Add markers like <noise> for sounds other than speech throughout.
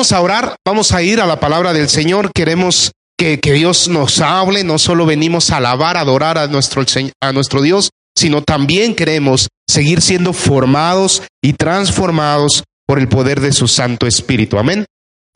vamos a orar, vamos a ir a la palabra del Señor, queremos que, Dios nos hable, no solo venimos a alabar, a adorar a nuestro, a nuestro Dios, sino también queremos seguir siendo formados y transformados por el poder de su Santo Espíritu. Amén.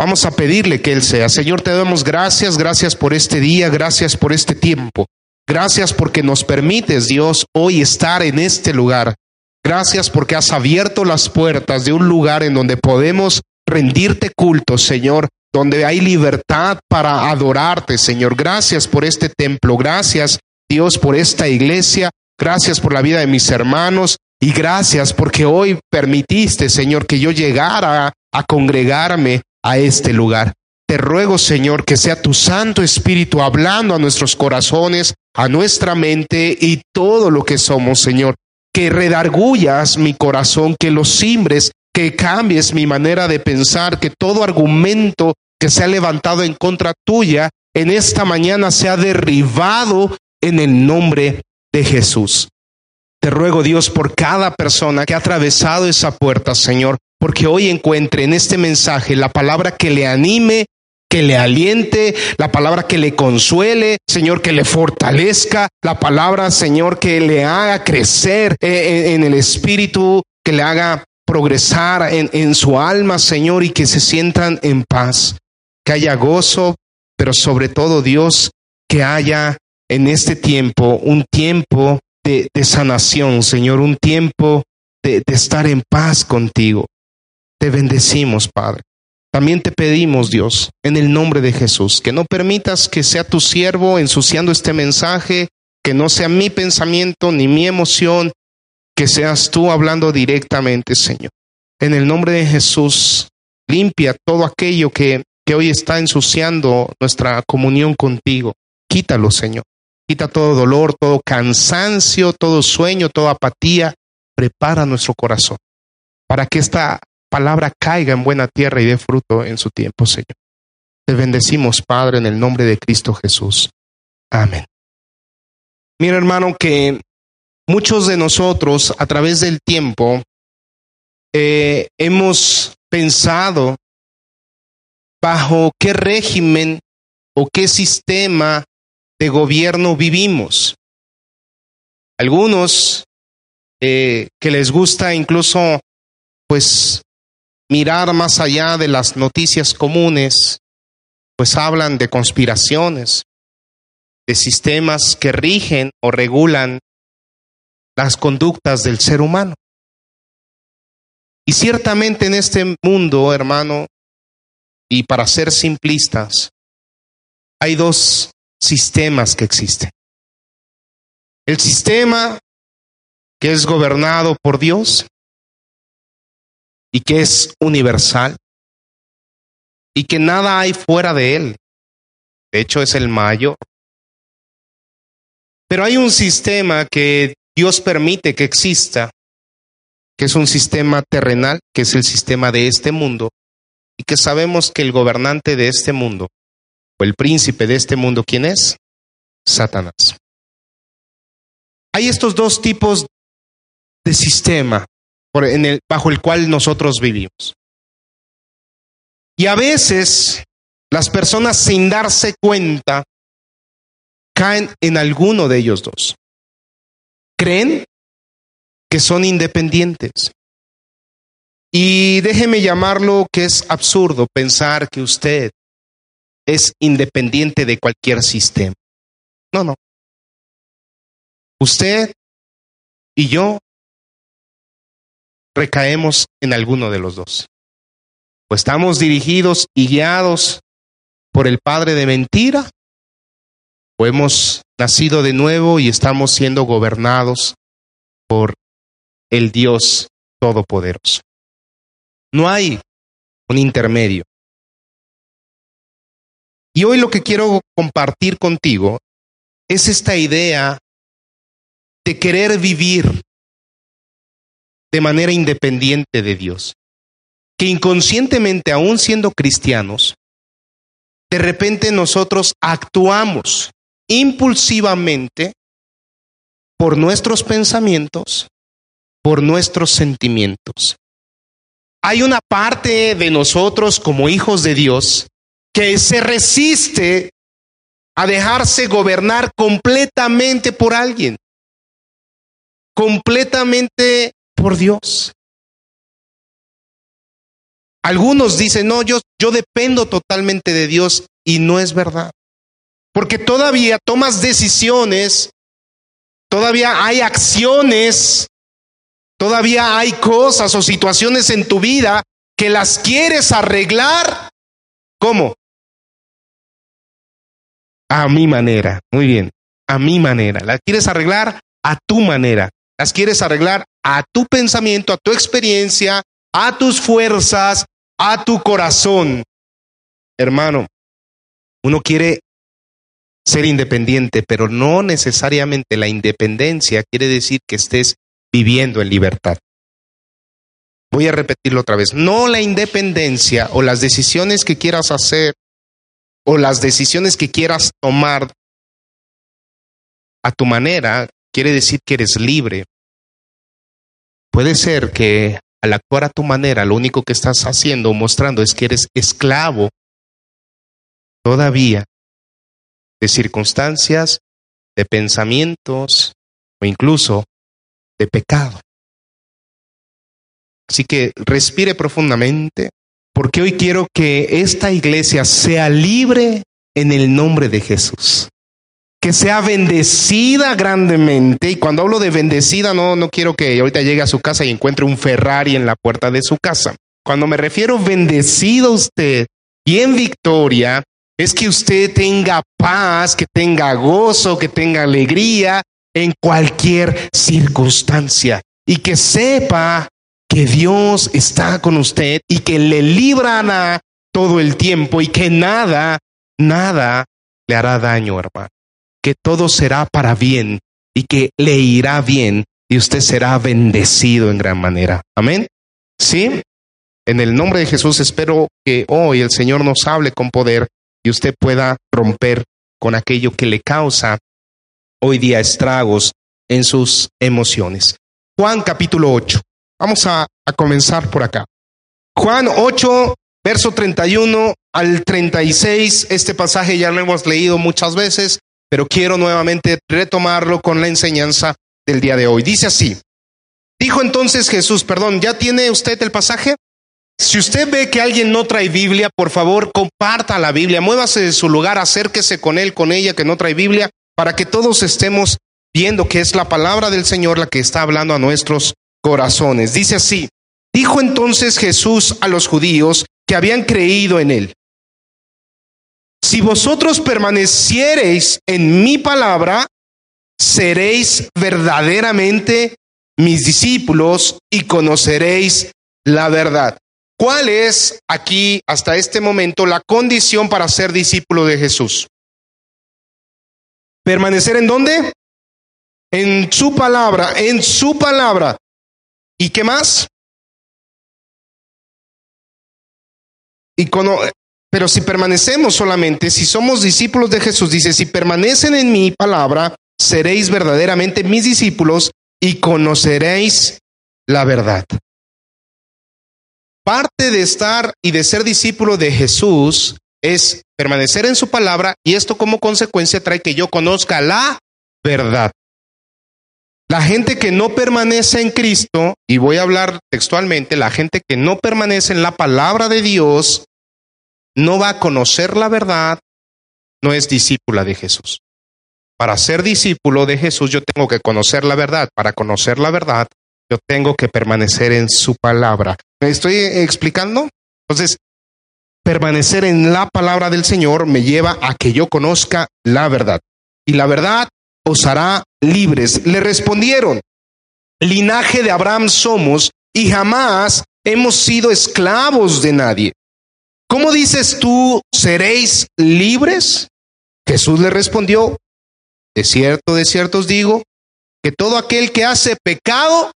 Vamos a pedirle que Él sea. Señor, te damos gracias, gracias por este día, gracias por este tiempo. Gracias porque nos permites, Dios, hoy estar en este lugar. Gracias porque has abierto las puertas de un lugar en donde podemos rendirte culto, Señor, donde hay libertad para adorarte, Señor. Gracias por este templo. Gracias, Dios, por esta iglesia. Gracias por la vida de mis hermanos. Y gracias porque hoy permitiste, Señor, que yo llegara a congregarme a este lugar. Te ruego, Señor, que sea tu Santo Espíritu hablando a nuestros corazones, a nuestra mente y todo lo que somos, Señor. Que redargullas mi corazón, que lo simbres, que cambies mi manera de pensar, que todo argumento que se ha levantado en contra tuya en esta mañana sea derribado en el nombre de Jesús. Te ruego, Dios, por cada persona que ha atravesado esa puerta, Señor, porque hoy encuentre en este mensaje la palabra que le anime, que le aliente, la palabra que le consuele, Señor, que le fortalezca, la palabra, Señor, que le haga crecer en, el espíritu, que le haga progresar en, en su alma, Señor, y que se sientan en paz, que haya gozo, pero sobre todo, Dios, que haya en este tiempo un tiempo de, sanación, Señor, un tiempo de, de estar en paz contigo. Te bendecimos, Padre. También te pedimos, Dios, en el nombre de Jesús, que no permitas que sea tu siervo ensuciando este mensaje, que no sea mi pensamiento ni mi emoción, que seas tú hablando directamente, Señor. En el nombre de Jesús, limpia todo aquello que, que hoy está ensuciando nuestra comunión contigo. Quítalo, Señor. Quita todo dolor, todo cansancio, todo sueño, toda apatía. Prepara nuestro corazón para que esta palabra caiga en buena tierra y dé fruto en su tiempo, Señor. Te bendecimos, Padre, en el nombre de Cristo Jesús. Amén. Mira, hermano, que muchos de nosotros a través del tiempo eh, hemos pensado bajo qué régimen o qué sistema de gobierno vivimos. Algunos eh, que les gusta incluso pues mirar más allá de las noticias comunes, pues hablan de conspiraciones, de sistemas que rigen o regulan las conductas del ser humano. Y ciertamente en este mundo, hermano, y para ser simplistas, hay dos sistemas que existen. El sistema que es gobernado por Dios y que es universal y que nada hay fuera de él. De hecho, es el mayor. Pero hay un sistema que Dios permite que exista, que es un sistema terrenal, que es el sistema de este mundo, y que sabemos que el gobernante de este mundo o el príncipe de este mundo, ¿quién es? Satanás. Hay estos dos tipos de sistema bajo el cual nosotros vivimos. Y a veces las personas sin darse cuenta caen en alguno de ellos dos. Creen que son independientes. Y déjeme llamarlo que es absurdo pensar que usted es independiente de cualquier sistema. No, no. Usted y yo recaemos en alguno de los dos. O estamos dirigidos y guiados por el padre de mentira, o hemos nacido de nuevo y estamos siendo gobernados por el Dios Todopoderoso. No hay un intermedio. Y hoy lo que quiero compartir contigo es esta idea de querer vivir de manera independiente de Dios. Que inconscientemente, aún siendo cristianos, de repente nosotros actuamos impulsivamente por nuestros pensamientos, por nuestros sentimientos. hay una parte de nosotros como hijos de Dios que se resiste a dejarse gobernar completamente por alguien, completamente por Dios. Algunos dicen, no, yo, yo dependo totalmente de Dios y no es verdad. Porque todavía tomas decisiones, todavía hay acciones, todavía hay cosas o situaciones en tu vida que las quieres arreglar. ¿Cómo? A mi manera. Muy bien. A mi manera. Las quieres arreglar a tu manera. Las quieres arreglar a tu pensamiento, a tu experiencia, a tus fuerzas, a tu corazón. Hermano, uno quiere ser independiente, pero no necesariamente la independencia quiere decir que estés viviendo en libertad. Voy a repetirlo otra vez. No la independencia o las decisiones que quieras hacer o las decisiones que quieras tomar a tu manera quiere decir que eres libre. Puede ser que al actuar a tu manera lo único que estás haciendo o mostrando es que eres esclavo todavía de circunstancias, de pensamientos o incluso de pecado. Así que respire profundamente, porque hoy quiero que esta iglesia sea libre en el nombre de Jesús. Que sea bendecida grandemente. Y cuando hablo de bendecida, no, no quiero que ahorita llegue a su casa y encuentre un Ferrari en la puerta de su casa. Cuando me refiero bendecido usted y en victoria, es que usted tenga paz, que tenga gozo, que tenga alegría en cualquier circunstancia y que sepa que Dios está con usted y que le librará todo el tiempo y que nada, nada le hará daño, hermano. Que todo será para bien y que le irá bien y usted será bendecido en gran manera. Amén. ¿Sí? En el nombre de Jesús espero que hoy el Señor nos hable con poder y usted pueda romper con aquello que le causa hoy día estragos en sus emociones. Juan capítulo 8. Vamos a, a comenzar por acá. Juan 8, verso 31 al 36. Este pasaje ya lo hemos leído muchas veces, pero quiero nuevamente retomarlo con la enseñanza del día de hoy. Dice así. Dijo entonces Jesús, perdón, ¿ya tiene usted el pasaje? Si usted ve que alguien no trae Biblia, por favor, comparta la Biblia, muévase de su lugar, acérquese con él, con ella que no trae Biblia, para que todos estemos viendo que es la palabra del Señor la que está hablando a nuestros corazones. Dice así, dijo entonces Jesús a los judíos que habían creído en él, si vosotros permaneciereis en mi palabra, seréis verdaderamente mis discípulos y conoceréis la verdad. ¿Cuál es aquí, hasta este momento, la condición para ser discípulo de Jesús? ¿Permanecer en dónde? En su palabra, en su palabra. ¿Y qué más? Y pero si permanecemos solamente, si somos discípulos de Jesús, dice, si permanecen en mi palabra, seréis verdaderamente mis discípulos y conoceréis la verdad. Parte de estar y de ser discípulo de Jesús es permanecer en su palabra y esto como consecuencia trae que yo conozca la verdad. La gente que no permanece en Cristo, y voy a hablar textualmente, la gente que no permanece en la palabra de Dios, no va a conocer la verdad, no es discípula de Jesús. Para ser discípulo de Jesús yo tengo que conocer la verdad. Para conocer la verdad yo tengo que permanecer en su palabra. ¿Me estoy explicando? Entonces, permanecer en la palabra del Señor me lleva a que yo conozca la verdad. Y la verdad os hará libres. Le respondieron, linaje de Abraham somos y jamás hemos sido esclavos de nadie. ¿Cómo dices tú, seréis libres? Jesús le respondió, de cierto, de cierto os digo, que todo aquel que hace pecado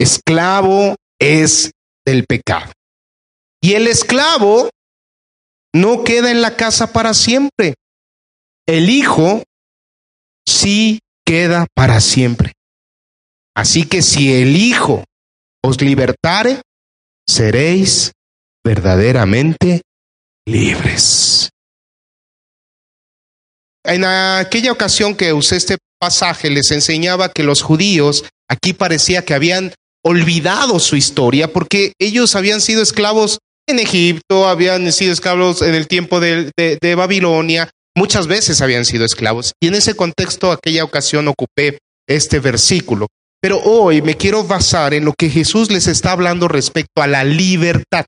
esclavo es del pecado. Y el esclavo no queda en la casa para siempre. El hijo sí queda para siempre. Así que si el hijo os libertare, seréis verdaderamente libres. En aquella ocasión que usé este pasaje les enseñaba que los judíos aquí parecía que habían olvidado su historia porque ellos habían sido esclavos en Egipto, habían sido esclavos en el tiempo de, Babilonia, muchas veces habían sido esclavos. Y en ese contexto, aquella ocasión ocupé este versículo. Pero hoy me quiero basar en lo que Jesús les está hablando respecto a la libertad.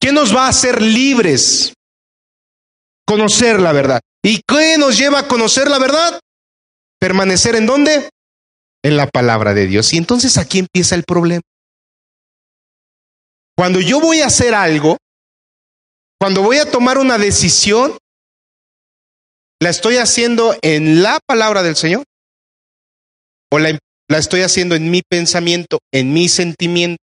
¿Qué nos va a hacer libres? Conocer la verdad. ¿Y qué nos lleva a conocer la verdad? Permanecer en dónde? En la palabra de Dios. Y entonces aquí empieza el problema. Cuando yo voy a hacer algo, cuando voy a tomar una decisión, ¿la estoy haciendo en la palabra del Señor? ¿O la, la estoy haciendo en mi pensamiento, en mi sentimiento?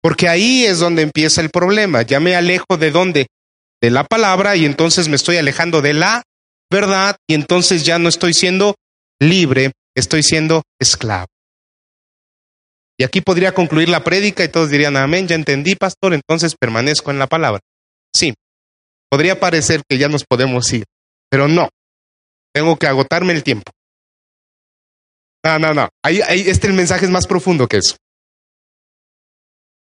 Porque ahí es donde empieza el problema. Ya me alejo de dónde? De la palabra y entonces me estoy alejando de la verdad y entonces ya no estoy siendo libre, estoy siendo esclavo. Y aquí podría concluir la prédica y todos dirían, amén, ya entendí, pastor, entonces permanezco en la palabra. Sí, podría parecer que ya nos podemos ir, pero no, tengo que agotarme el tiempo. No, no, no, ahí, este el mensaje es más profundo que eso.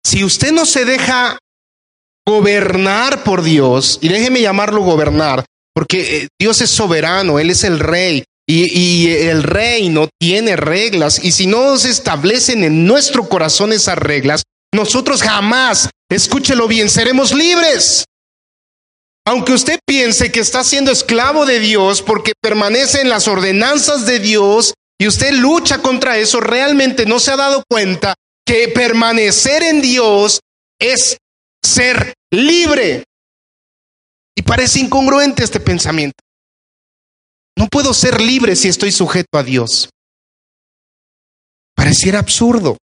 Si usted no se deja gobernar por Dios, y déjeme llamarlo gobernar, porque eh, Dios es soberano, Él es el rey, y, el reino tiene reglas y si no se establecen en nuestro corazón esas reglas, nosotros jamás, escúchelo bien, seremos libres. Aunque usted piense que está siendo esclavo de Dios porque permanece en las ordenanzas de Dios y usted lucha contra eso, realmente no se ha dado cuenta que permanecer en Dios es ser libre. Y parece incongruente este pensamiento. No puedo ser libre si estoy sujeto a Dios. Pareciera absurdo.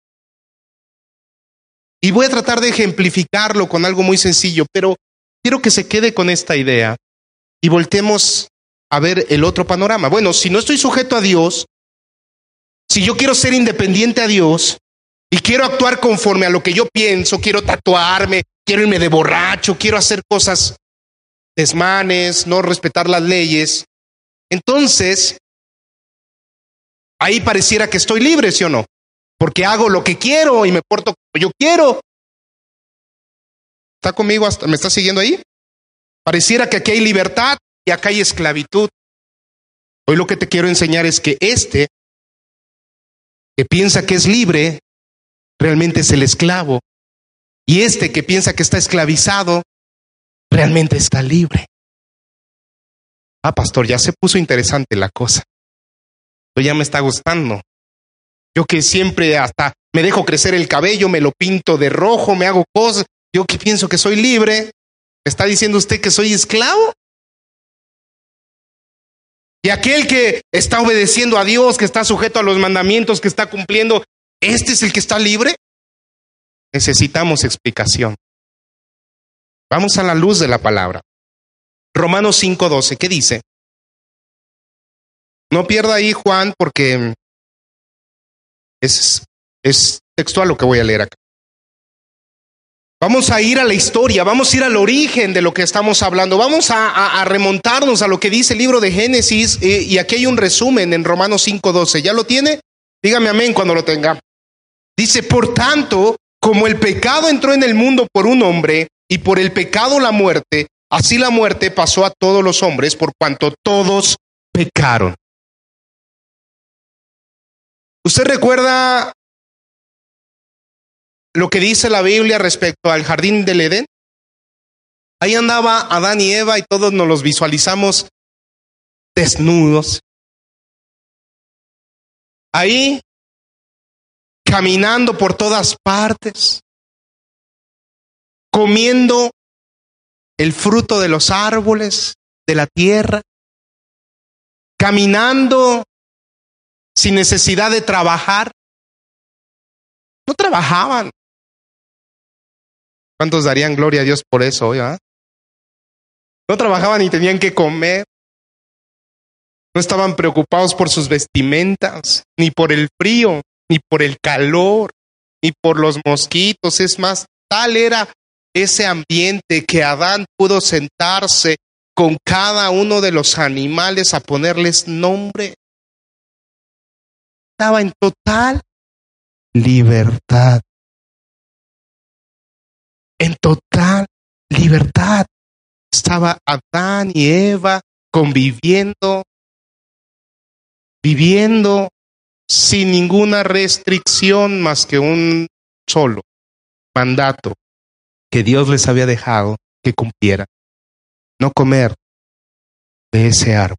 Y voy a tratar de ejemplificarlo con algo muy sencillo, pero quiero que se quede con esta idea y voltemos a ver el otro panorama. Bueno, si no estoy sujeto a Dios, si yo quiero ser independiente a Dios y quiero actuar conforme a lo que yo pienso, quiero tatuarme, quiero irme de borracho, quiero hacer cosas desmanes, no respetar las leyes, entonces, ahí pareciera que estoy libre, ¿sí o no? Porque hago lo que quiero y me porto como yo quiero. ¿Está conmigo? Hasta, ¿Me está siguiendo ahí? Pareciera que aquí hay libertad y acá hay esclavitud. Hoy lo que te quiero enseñar es que este, que piensa que es libre, realmente es el esclavo. Y este que piensa que está esclavizado, realmente está libre. Ah, pastor, ya se puso interesante la cosa. Esto ya me está gustando. Yo que siempre hasta me dejo crecer el cabello, me lo pinto de rojo, me hago cosas. Yo que pienso que soy libre. ¿Me está diciendo usted que soy esclavo? Y aquel que está obedeciendo a Dios, que está sujeto a los mandamientos, que está cumpliendo, ¿este es el que está libre? Necesitamos explicación. Vamos a la luz de la palabra. Romanos 5:12, ¿qué dice? No pierda ahí Juan porque es, es textual lo que voy a leer acá. Vamos a ir a la historia, vamos a ir al origen de lo que estamos hablando, vamos a, remontarnos a lo que dice el libro de Génesis y, y aquí hay un resumen en Romanos 5:12. ¿Ya lo tiene? Dígame amén cuando lo tenga. Dice, por tanto, como el pecado entró en el mundo por un hombre y por el pecado la muerte, Así la muerte pasó a todos los hombres por cuanto todos pecaron. ¿Usted recuerda lo que dice la Biblia respecto al jardín del Edén? Ahí andaba Adán y Eva y todos nos los visualizamos desnudos. Ahí, caminando por todas partes, comiendo el fruto de los árboles, de la tierra, caminando sin necesidad de trabajar. No trabajaban. ¿Cuántos darían gloria a Dios por eso hoy? Ah? No trabajaban y tenían que comer. No estaban preocupados por sus vestimentas, ni por el frío, ni por el calor, ni por los mosquitos. Es más, tal era ese ambiente que Adán pudo sentarse con cada uno de los animales a ponerles nombre. Estaba en total libertad. En total libertad. Estaba Adán y Eva conviviendo, viviendo sin ninguna restricción más que un solo mandato que Dios les había dejado que cumplieran. No comer de ese árbol.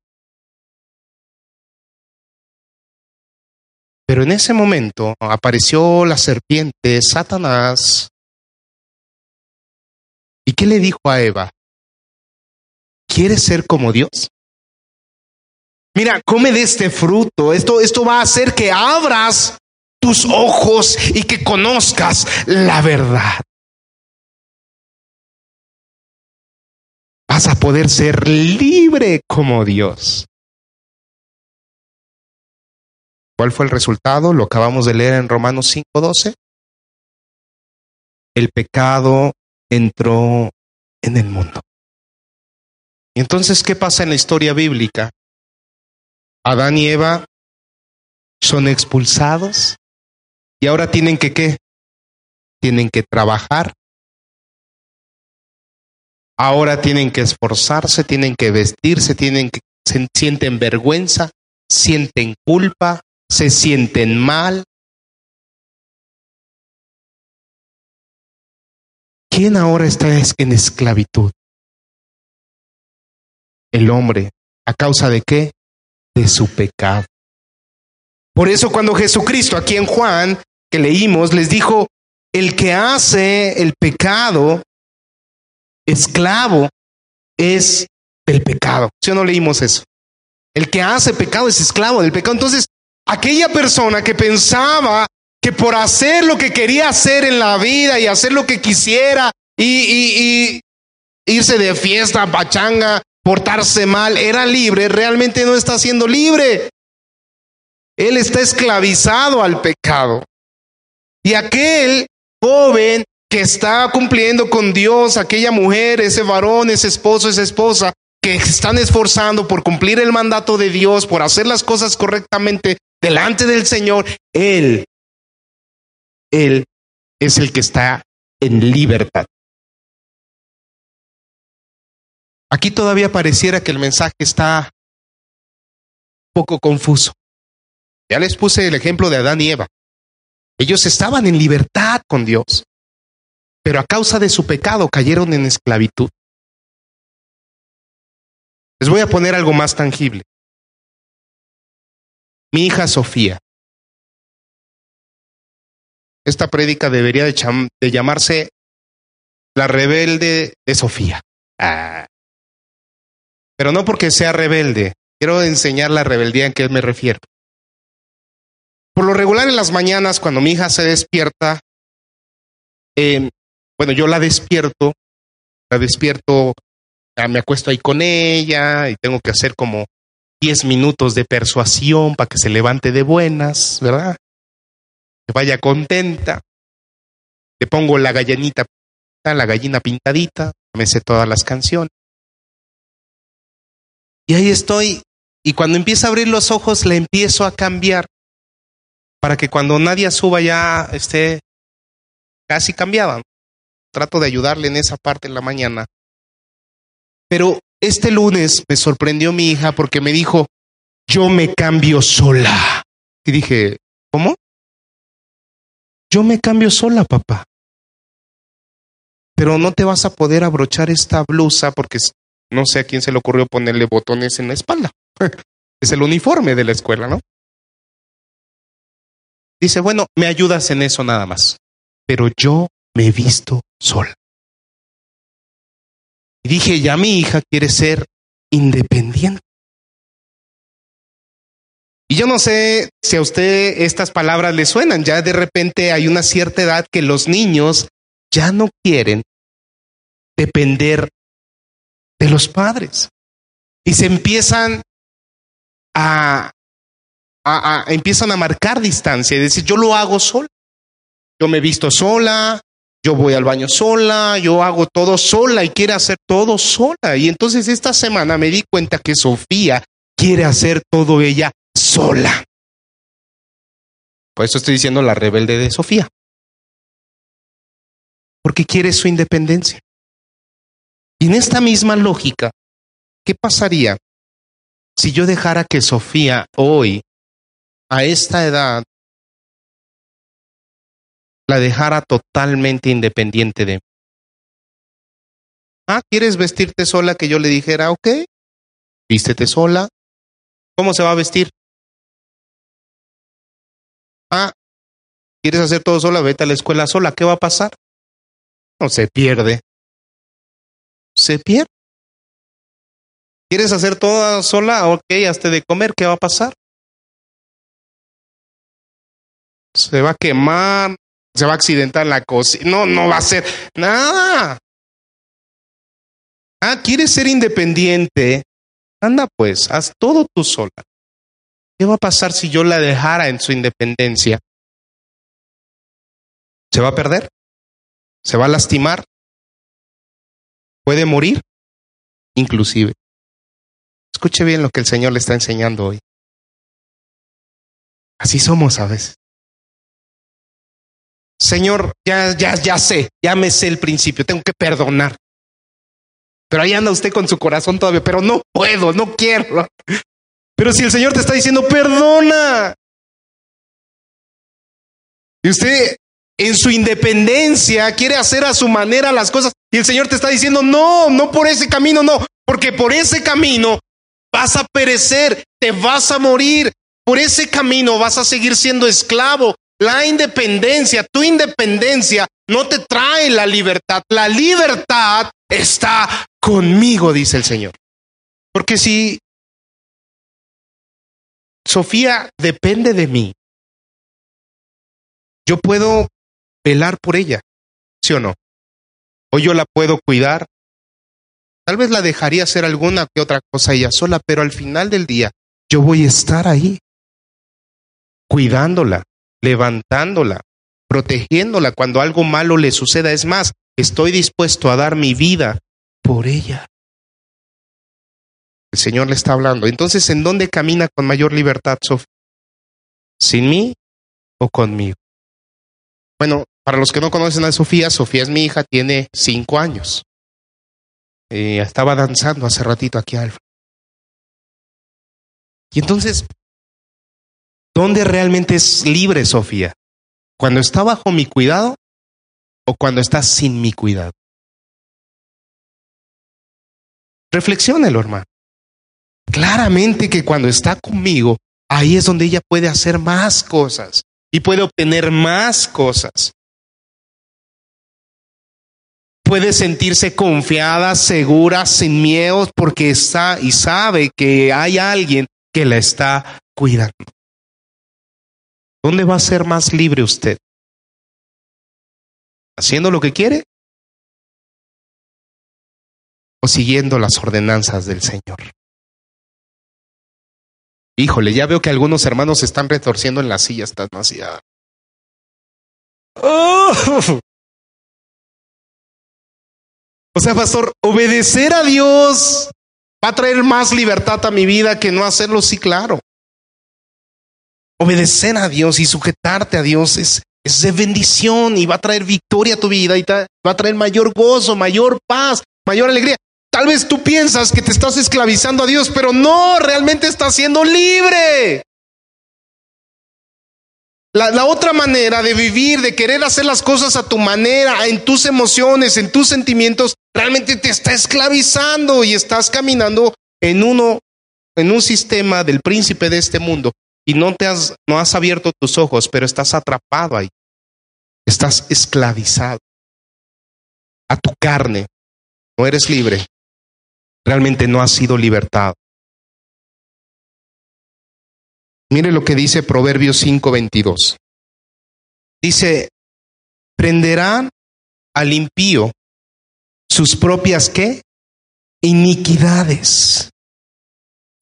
Pero en ese momento apareció la serpiente, Satanás. ¿Y qué le dijo a Eva? ¿Quieres ser como Dios? Mira, come de este fruto. Esto, esto va a hacer que abras tus ojos y que conozcas la verdad. Vas a poder ser libre como Dios. ¿Cuál fue el resultado? Lo acabamos de leer en Romanos 5:12. El pecado entró en el mundo. Y entonces, ¿qué pasa en la historia bíblica? Adán y Eva son expulsados y ahora tienen que qué? Tienen que trabajar. Ahora tienen que esforzarse, tienen que vestirse, tienen que sienten vergüenza, sienten culpa, se sienten mal. ¿Quién ahora está en esclavitud? El hombre. ¿A causa de qué? De su pecado. Por eso cuando Jesucristo, aquí en Juan, que leímos, les dijo, el que hace el pecado, esclavo, es del pecado. ¿Sí o no leímos eso? El que hace pecado es esclavo del pecado. Entonces, aquella persona que pensaba que por hacer lo que quería hacer en la vida y hacer lo que quisiera y, irse de fiesta, pachanga, portarse mal, era libre, realmente no está siendo libre. Él está esclavizado al pecado. Y aquel joven que está cumpliendo con Dios, aquella mujer, ese varón, ese esposo, esa esposa, que están esforzando por cumplir el mandato de Dios, por hacer las cosas correctamente delante del Señor, Él, Él es el que está en libertad. Aquí todavía pareciera que el mensaje está un poco confuso. Ya les puse el ejemplo de Adán y Eva. Ellos estaban en libertad con Dios, pero a causa de su pecado cayeron en esclavitud. Les voy a poner algo más tangible mi hija Sofía. Esta prédica debería de, llamarse La rebelde de Sofía. Ah. Pero no porque sea rebelde, quiero enseñar la rebeldía en que me refiero. Por lo regular en las mañanas, cuando mi hija se despierta, em, bueno, yo la despierto, la despierto, me acuesto ahí con ella y tengo que hacer como 10 minutos de persuasión para que se levante de buenas, ¿verdad? Que vaya contenta. Le pongo la gallinita, la gallina pintadita, me sé todas las canciones. Y ahí estoy. Y cuando empieza a abrir los ojos, le empiezo a cambiar para que cuando nadie suba ya esté casi cambiada. Trato de ayudarle en esa parte en la mañana. Pero este lunes me sorprendió mi hija porque me dijo, yo me cambio sola. Y dije, ¿cómo? Yo me cambio sola, papá. Pero no te vas a poder abrochar esta blusa porque no sé a quién se le ocurrió ponerle botones en la espalda. <laughs> es el uniforme de la escuela, ¿no? Dice, bueno, me ayudas en eso nada más. Pero yo me he visto sola. Y dije, ya mi hija quiere ser independiente. Y yo no sé si a usted estas palabras le suenan. Ya de repente hay una cierta edad que los niños ya no quieren depender de los padres. Y se empiezan a, a, empiezan a marcar distancia y decir, yo lo hago solo. yo me visto sola, yo voy al baño sola, yo hago todo sola y quiere hacer todo sola. Y entonces esta semana me di cuenta que Sofía quiere hacer todo ella sola. Por eso estoy diciendo la rebelde de Sofía. Porque quiere su independencia. Y en esta misma lógica, ¿qué pasaría si yo dejara que Sofía hoy, a esta edad, la dejara totalmente independiente de mí? Ah, ¿quieres vestirte sola? Que yo le dijera, ok, vístete sola. ¿Cómo se va a vestir? Ah, ¿quieres hacer todo sola? Vete a la escuela sola. ¿Qué va a pasar? No se pierde. Se pierde. ¿Quieres hacer todo sola? Ok, hasta de comer. ¿Qué va a pasar? Se va a quemar, se va a accidentar la cocina. No, no va a ser nada. Ah, ¿quieres ser independiente? Anda pues, haz todo tú sola. ¿Qué va a pasar si yo la dejara en su independencia? ¿Se va a perder? ¿Se va a lastimar? ¿Puede morir? Inclusive. Escuche bien lo que el Señor le está enseñando hoy. Así somos a veces. Señor, ya, ya, ya sé, ya me sé el principio, tengo que perdonar. Pero ahí anda usted con su corazón todavía, pero no puedo, no quiero. Pero si el Señor te está diciendo, perdona. Y usted en su independencia quiere hacer a su manera las cosas. Y el Señor te está diciendo, no, no por ese camino, no. Porque por ese camino vas a perecer, te vas a morir. Por ese camino vas a seguir siendo esclavo. La independencia, tu independencia no te trae la libertad. La libertad está conmigo, dice el Señor. Porque si Sofía depende de mí, yo puedo velar por ella, ¿sí o no? O yo la puedo cuidar. Tal vez la dejaría hacer alguna que otra cosa ella sola, pero al final del día yo voy a estar ahí, cuidándola, levantándola, protegiéndola cuando algo malo le suceda. Es más, estoy dispuesto a dar mi vida por ella. El Señor le está hablando. Entonces, ¿en dónde camina con mayor libertad, Sofía? ¿Sin mí o conmigo? Bueno, para los que no conocen a Sofía, Sofía es mi hija, tiene cinco años. Eh, estaba danzando hace ratito aquí Alfa. Y entonces, ¿dónde realmente es libre Sofía? ¿Cuando está bajo mi cuidado o cuando está sin mi cuidado? Reflexiónelo, hermano. Claramente que cuando está conmigo, ahí es donde ella puede hacer más cosas y puede obtener más cosas. Puede sentirse confiada, segura, sin miedos, porque está y sabe que hay alguien que la está cuidando. ¿Dónde va a ser más libre usted? ¿Haciendo lo que quiere? ¿O siguiendo las ordenanzas del Señor? Híjole, ya veo que algunos hermanos se están retorciendo en las sillas, están así. ¡Oh! O sea, pastor, obedecer a Dios va a traer más libertad a mi vida que no hacerlo, sí, claro. Obedecer a Dios y sujetarte a Dios es, es de bendición y va a traer victoria a tu vida y va a traer mayor gozo, mayor paz, mayor alegría. Tal vez tú piensas que te estás esclavizando a Dios, pero no, realmente estás siendo libre. La, otra manera de vivir, de querer hacer las cosas a tu manera, en tus emociones, en tus sentimientos, realmente te está esclavizando y estás caminando en uno, en un sistema del príncipe de este mundo y no te has, no has abierto tus ojos, pero estás atrapado ahí. Estás esclavizado a tu carne. No eres libre realmente no ha sido libertado. Mire lo que dice Proverbios 5:22. Dice, prenderán al impío sus propias qué? Iniquidades.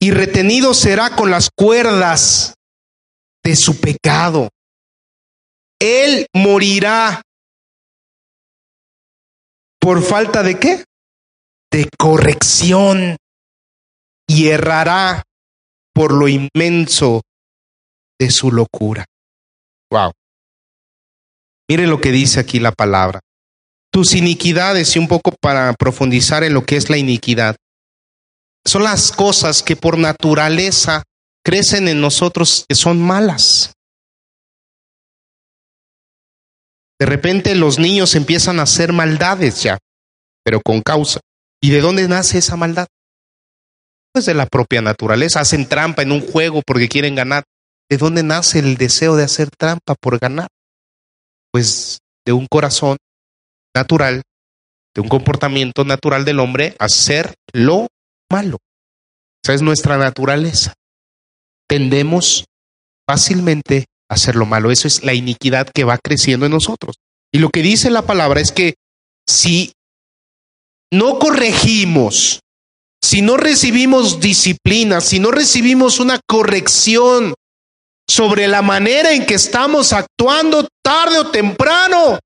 Y retenido será con las cuerdas de su pecado. él morirá. ¿Por falta de qué? De corrección. Y errará por lo inmenso de su locura. Wow. Mire lo que dice aquí la palabra. Tus iniquidades, y un poco para profundizar en lo que es la iniquidad, son las cosas que por naturaleza crecen en nosotros que son malas. De repente los niños empiezan a hacer maldades ya, pero con causa. ¿Y de dónde nace esa maldad? Pues de la propia naturaleza. Hacen trampa en un juego porque quieren ganar. ¿De dónde nace el deseo de hacer trampa por ganar? Pues de un corazón natural, de un comportamiento natural del hombre, hacer lo malo. Esa es nuestra naturaleza. Tendemos fácilmente a hacer lo malo. Eso es la iniquidad que va creciendo en nosotros. Y lo que dice la palabra es que si no corregimos, si no recibimos disciplina, si no recibimos una corrección sobre la manera en que estamos actuando tarde o temprano,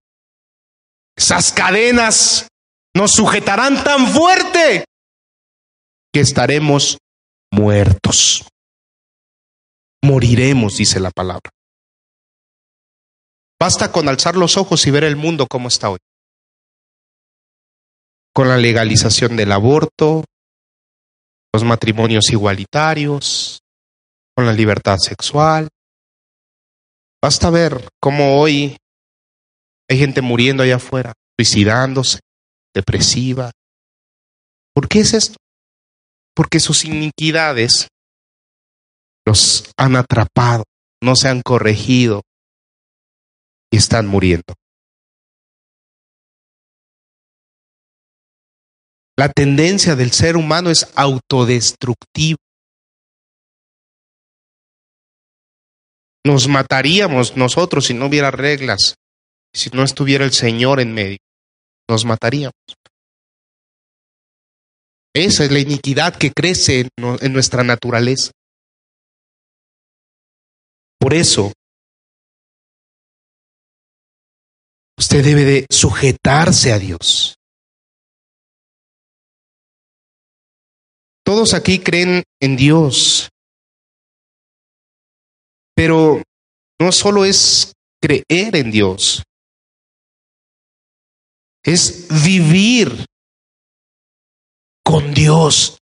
esas cadenas nos sujetarán tan fuerte que estaremos muertos. Moriremos, dice la palabra. Basta con alzar los ojos y ver el mundo como está hoy. Con la legalización del aborto, los matrimonios igualitarios, con la libertad sexual. Basta ver cómo hoy hay gente muriendo allá afuera, suicidándose, depresiva. ¿Por qué es esto? Porque sus iniquidades los han atrapado, no se han corregido y están muriendo. La tendencia del ser humano es autodestructiva. Nos mataríamos nosotros si no hubiera reglas, si no estuviera el Señor en medio. Nos mataríamos. Esa es la iniquidad que crece en, nuestra naturaleza. Por eso, usted debe de sujetarse a Dios. Todos aquí creen en Dios, pero no solo es creer en Dios, es vivir con Dios.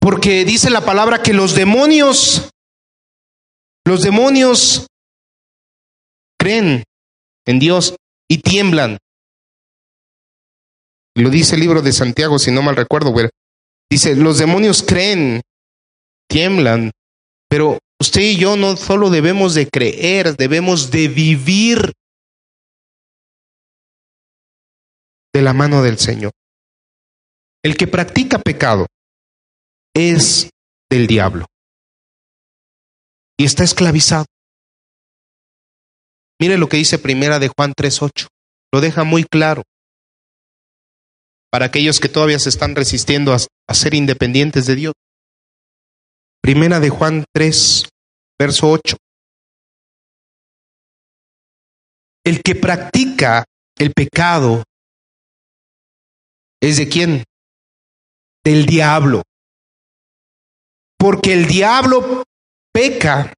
Porque dice la palabra que los demonios, los demonios creen en Dios y tiemblan. Lo dice el libro de Santiago, si no mal recuerdo, Dice, los demonios creen, tiemblan, pero usted y yo no solo debemos de creer, debemos de vivir de la mano del Señor. El que practica pecado es del diablo y está esclavizado. Mire lo que dice primera de Juan 3.8. Lo deja muy claro para aquellos que todavía se están resistiendo a, ser independientes de Dios. Primera de Juan 3, verso 8. El que practica el pecado es de quién? Del diablo. Porque el diablo peca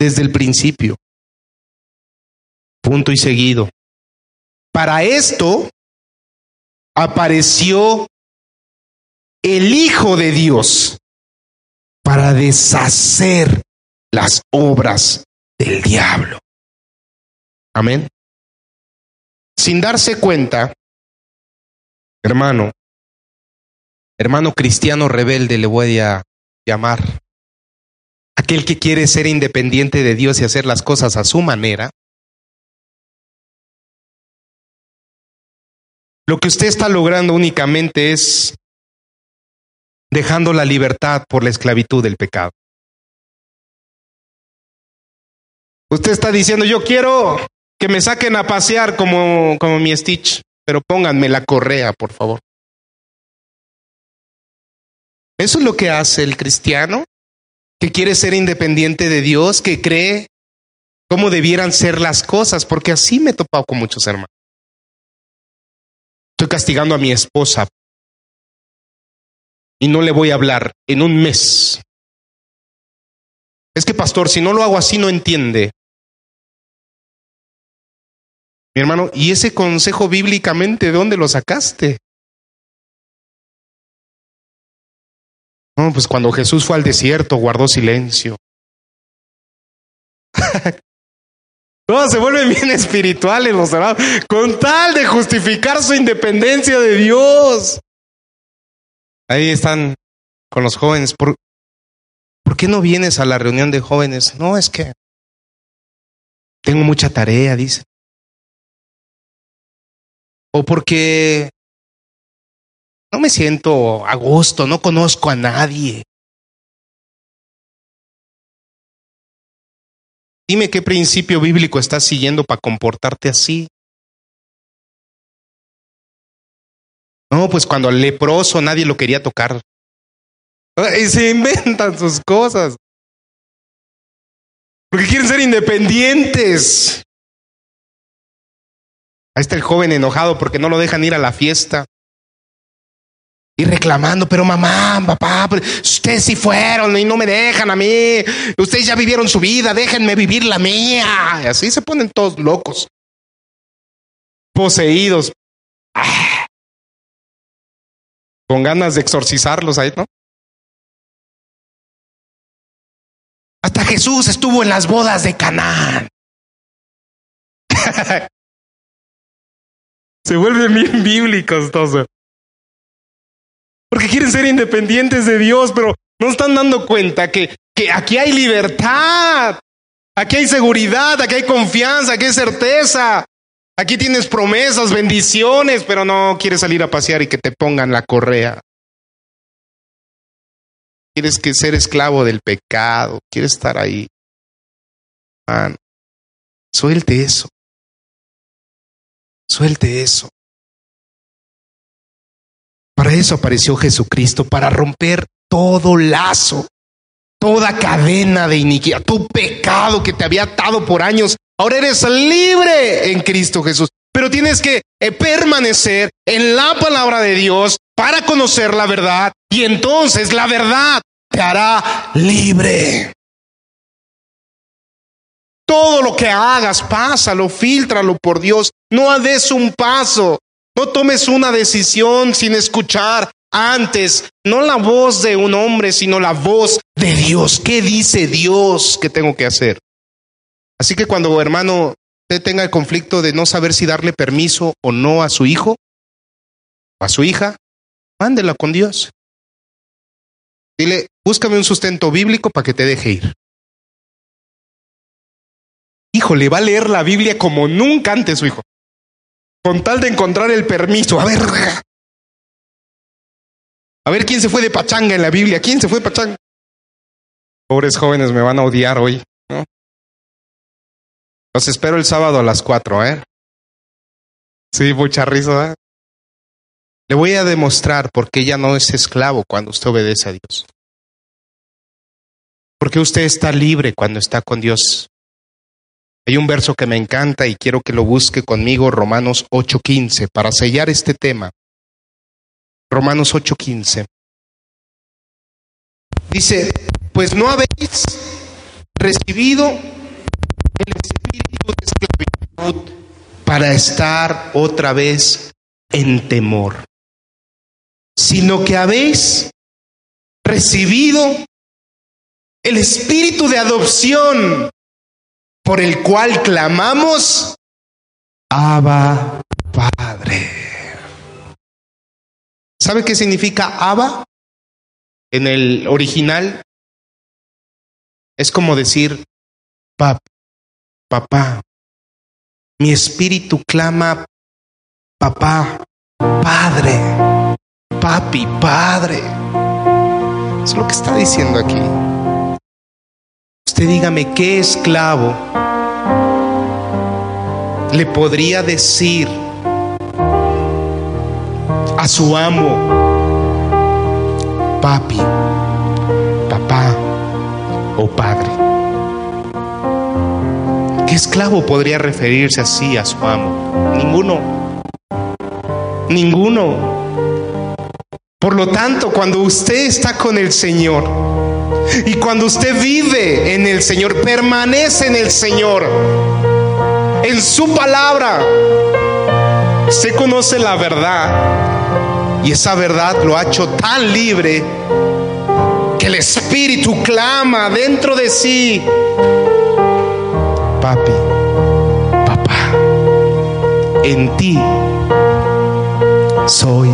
desde el principio. Punto y seguido. Para esto apareció el Hijo de Dios para deshacer las obras del diablo. Amén. Sin darse cuenta, hermano, hermano cristiano rebelde le voy a llamar, aquel que quiere ser independiente de Dios y hacer las cosas a su manera, Lo que usted está logrando únicamente es dejando la libertad por la esclavitud del pecado. Usted está diciendo, yo quiero que me saquen a pasear como, como mi Stitch, pero pónganme la correa, por favor. Eso es lo que hace el cristiano, que quiere ser independiente de Dios, que cree cómo debieran ser las cosas, porque así me he topado con muchos hermanos. Estoy castigando a mi esposa y no le voy a hablar en un mes. Es que, pastor, si no lo hago así, no entiende. Mi hermano, ¿y ese consejo bíblicamente de dónde lo sacaste? No, pues cuando Jesús fue al desierto, guardó silencio. <laughs> Todos se vuelven bien espirituales los hermanos, con tal de justificar su independencia de Dios. Ahí están con los jóvenes. ¿Por, ¿Por qué no vienes a la reunión de jóvenes? No, es que tengo mucha tarea, dice. O porque no me siento a gusto, no conozco a nadie. Dime qué principio bíblico estás siguiendo para comportarte así. No, pues cuando al leproso nadie lo quería tocar. Y se inventan sus cosas. Porque quieren ser independientes. Ahí está el joven enojado porque no lo dejan ir a la fiesta. Y reclamando, pero mamá, papá, ustedes sí fueron y no me dejan a mí. Ustedes ya vivieron su vida, déjenme vivir la mía. Y así se ponen todos locos. Poseídos. Ah. Con ganas de exorcizarlos ahí, ¿no? Hasta Jesús estuvo en las bodas de Canaán. <laughs> se vuelven bien bíblicos todos. Porque quieren ser independientes de Dios, pero no están dando cuenta que, que aquí hay libertad, aquí hay seguridad, aquí hay confianza, aquí hay certeza. Aquí tienes promesas, bendiciones, pero no quieres salir a pasear y que te pongan la correa. Quieres que ser esclavo del pecado, quieres estar ahí. Man, suelte eso. Suelte eso. Para eso apareció Jesucristo, para romper todo lazo, toda cadena de iniquidad, tu pecado que te había atado por años. Ahora eres libre en Cristo Jesús. Pero tienes que eh, permanecer en la palabra de Dios para conocer la verdad y entonces la verdad te hará libre. Todo lo que hagas, pásalo, filtralo por Dios. No des un paso no tomes una decisión sin escuchar antes, no la voz de un hombre, sino la voz de Dios. ¿Qué dice Dios que tengo que hacer? Así que cuando hermano usted tenga el conflicto de no saber si darle permiso o no a su hijo, a su hija, mándela con Dios. Dile, búscame un sustento bíblico para que te deje ir. Hijo, le va a leer la Biblia como nunca antes su hijo con tal de encontrar el permiso. A ver, a ver quién se fue de pachanga en la Biblia. ¿Quién se fue de pachanga? Pobres jóvenes me van a odiar hoy. ¿no? Los espero el sábado a las cuatro, ¿eh? Sí, mucha risa. ¿eh? Le voy a demostrar por qué ya no es esclavo cuando usted obedece a Dios. Porque usted está libre cuando está con Dios. Hay un verso que me encanta y quiero que lo busque conmigo, Romanos 8:15, para sellar este tema. Romanos 8:15. Dice, pues no habéis recibido el espíritu de esclavitud para estar otra vez en temor, sino que habéis recibido el espíritu de adopción por el cual clamamos, Abba Padre. ¿Sabe qué significa Abba? En el original es como decir, pap, papá. Mi espíritu clama, papá, padre, papi, padre. Es lo que está diciendo aquí. Usted dígame, ¿qué esclavo le podría decir a su amo, papi, papá o padre? ¿Qué esclavo podría referirse así a su amo? Ninguno. Ninguno. Por lo tanto, cuando usted está con el Señor y cuando usted vive en el Señor, permanece en el Señor, en su palabra, se conoce la verdad y esa verdad lo ha hecho tan libre que el Espíritu clama dentro de sí papi, papá, en ti soy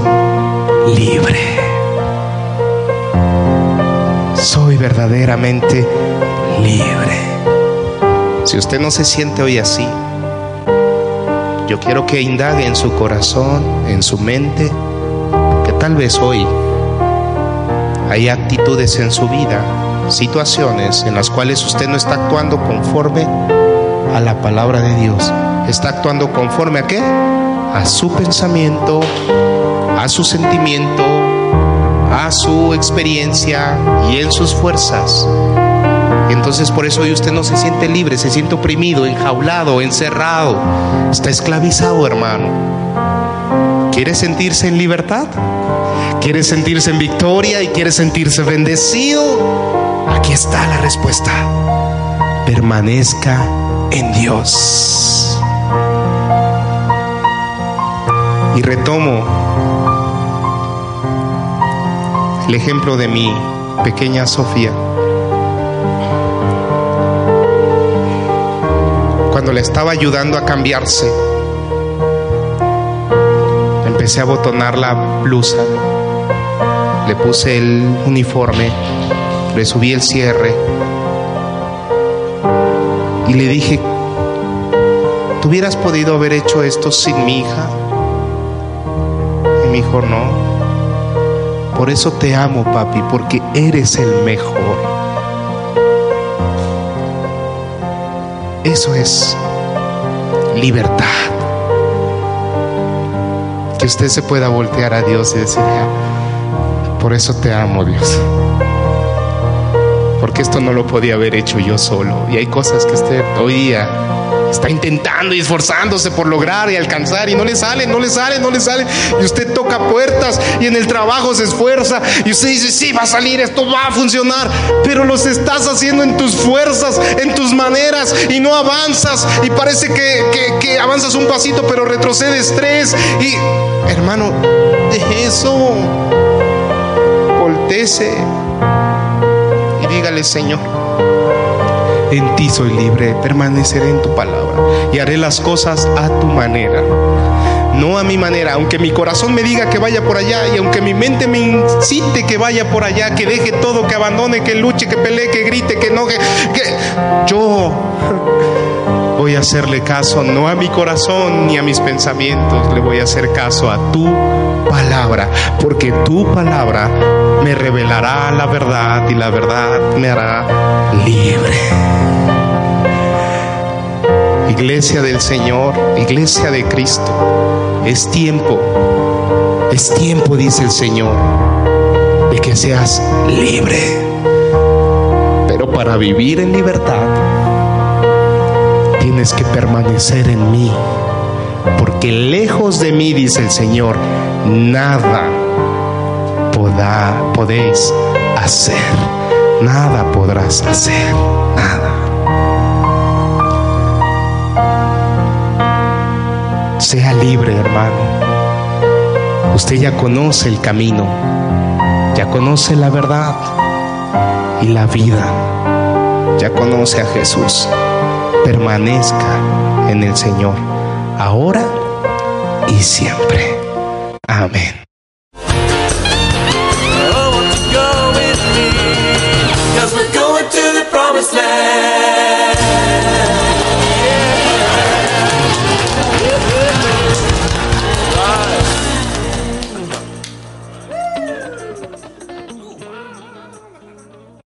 libre. Verdaderamente libre. Si usted no se siente hoy así, yo quiero que indague en su corazón, en su mente, que tal vez hoy hay actitudes en su vida, situaciones en las cuales usted no está actuando conforme a la palabra de Dios. Está actuando conforme a qué? A su pensamiento, a su sentimiento, a su experiencia y en sus fuerzas. Entonces por eso hoy usted no se siente libre, se siente oprimido, enjaulado, encerrado. Está esclavizado, hermano. ¿Quiere sentirse en libertad? ¿Quiere sentirse en victoria y quiere sentirse bendecido? Aquí está la respuesta. Permanezca en Dios. Y retomo el ejemplo de mi pequeña Sofía. Cuando le estaba ayudando a cambiarse, empecé a botonar la blusa, le puse el uniforme, le subí el cierre y le dije, ¿tú hubieras podido haber hecho esto sin mi hija? Y me dijo, no. Por eso te amo, papi, porque eres el mejor. Eso es libertad. Que usted se pueda voltear a Dios y decirle, por eso te amo, Dios porque esto no lo podía haber hecho yo solo. Y hay cosas que usted hoy día está intentando y esforzándose por lograr y alcanzar y no le sale, no le sale, no le sale. Y usted toca puertas y en el trabajo se esfuerza y usted dice, sí, va a salir, esto va a funcionar, pero los estás haciendo en tus fuerzas, en tus maneras y no avanzas y parece que, que avanzas un pasito pero retrocedes tres. Y hermano, de eso, voltese dígale, Señor, en ti soy libre, permaneceré en tu palabra y haré las cosas a tu manera. No a mi manera, aunque mi corazón me diga que vaya por allá y aunque mi mente me incite que vaya por allá, que deje todo, que abandone, que luche, que pelee, que grite, que enoje, que yo voy a hacerle caso no a mi corazón ni a mis pensamientos, le voy a hacer caso a tu palabra, porque tu palabra me revelará la verdad y la verdad me hará libre. Iglesia del Señor, iglesia de Cristo, es tiempo, es tiempo, dice el Señor, de que seas libre. Pero para vivir en libertad, tienes que permanecer en mí, porque lejos de mí, dice el Señor, nada podéis hacer. Nada podrás hacer. Nada. Sea libre, hermano. Usted ya conoce el camino. Ya conoce la verdad y la vida. Ya conoce a Jesús. Permanezca en el Señor. Ahora y siempre. Amén.